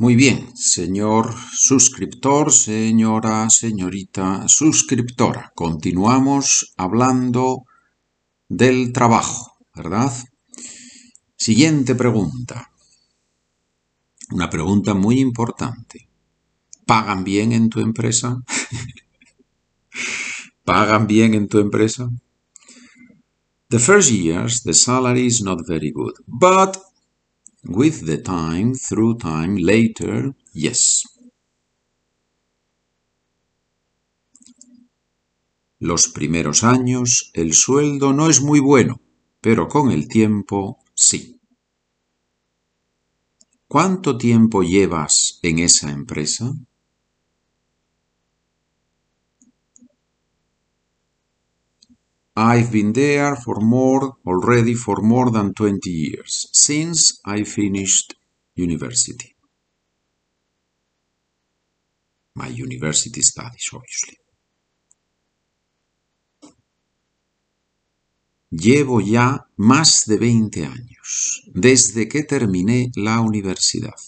Muy bien, señor suscriptor, señora, señorita suscriptora. Continuamos hablando del trabajo, ¿verdad? Siguiente pregunta. Una pregunta muy importante. ¿Pagan bien en tu empresa? ¿Pagan bien en tu empresa? The first years, the salary is not very good, but With the time, through time, later, yes. Los primeros años el sueldo no es muy bueno, pero con el tiempo sí. ¿Cuánto tiempo llevas en esa empresa? I've been there for more, already for more than 20 years, since I finished university. My university studies, obviously. Llevo ya más de 20 años, desde que terminé la universidad.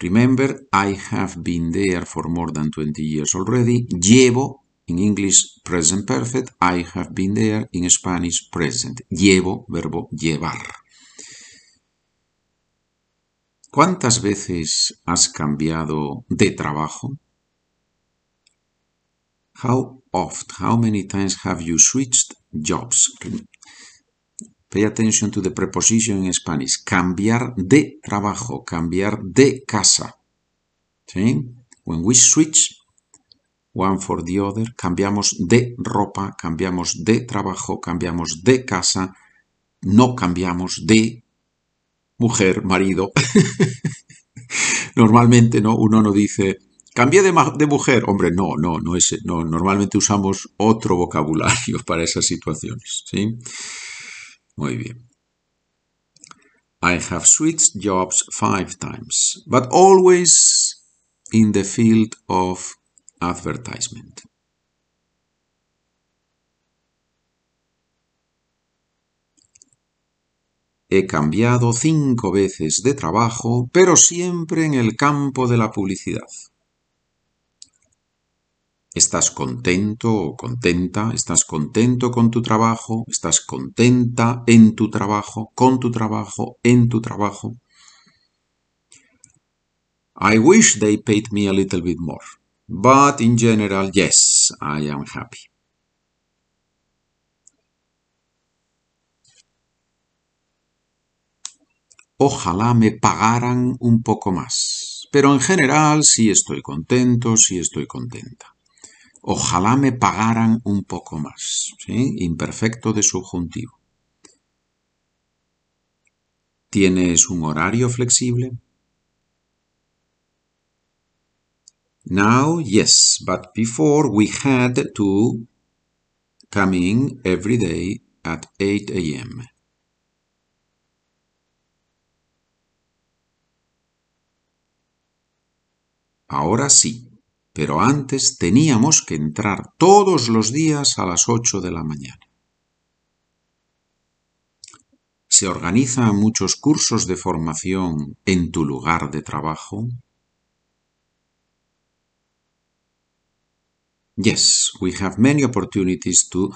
Remember, I have been there for more than 20 years already. Llevo in English, present perfect. I have been there. In Spanish, present. Llevo, verbo llevar. ¿Cuántas veces has cambiado de trabajo? How oft, how many times have you switched jobs? Pay attention to the preposition in Spanish. Cambiar de trabajo, cambiar de casa. ¿Sí? When we switch, one for the other, cambiamos de ropa, cambiamos de trabajo, cambiamos de casa, no cambiamos de mujer, marido. normalmente no, uno no dice, cambié de, de, mujer. Hombre, no, no, no es, no, normalmente usamos otro vocabulario para esas situaciones. ¿sí? Muy bien. I have switched jobs five times, but always in the field of advertisement. He cambiado cinco veces de trabajo, pero siempre en el campo de la publicidad. ¿Estás contento o contenta? ¿Estás contento con tu trabajo? ¿Estás contenta en tu trabajo? ¿Con tu trabajo? ¿En tu trabajo? I wish they paid me a little bit more. But in general, yes, I am happy. Ojalá me pagaran un poco más. Pero en general sí estoy contento, sí estoy contenta. Ojalá me pagaran un poco más. Imperfecto de subjuntivo. ¿Tienes un horario flexible? Now, yes, but before we had to come in every day at 8 a.m. Ahora sí, pero antes teníamos que entrar todos los días a las 8 de la mañana. ¿Se organizan muchos cursos de formación en tu lugar de trabajo? Yes, we have many opportunities to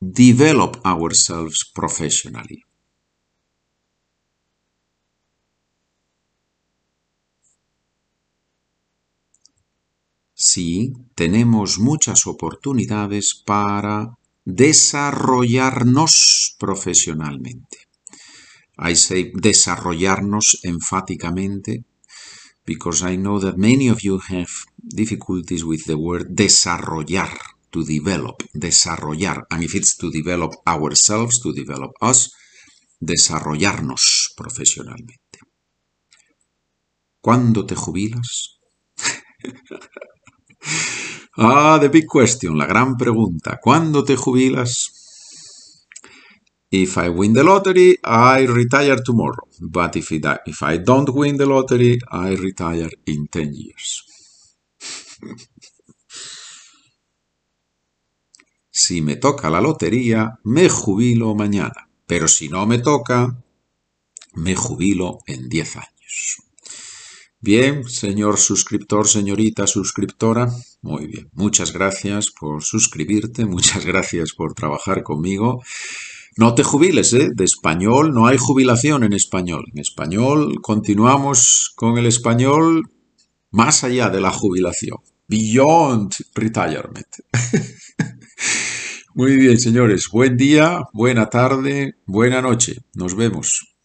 develop ourselves professionally. Sí, tenemos muchas oportunidades para desarrollarnos profesionalmente. I say desarrollarnos enfáticamente because I know that many of you have difficulties with the word desarrollar, to develop, desarrollar. And if it's to develop ourselves, to develop us, desarrollarnos profesionalmente. ¿Cuándo te jubilas? ah, the big question, la gran pregunta. ¿Cuándo te jubilas? If I win the lottery, I retire tomorrow. But if, I don't win the lottery, I retire in 10 years. si me toca la lotería, me jubilo mañana. Pero si no me toca, me jubilo en 10 años. Bien, señor suscriptor, señorita suscriptora, muy bien. Muchas gracias por suscribirte, muchas gracias por trabajar conmigo. No te jubiles, ¿eh? De español no hay jubilación en español. En español continuamos con el español más allá de la jubilación. Beyond retirement. Muy bien, señores. Buen día, buena tarde, buena noche. Nos vemos.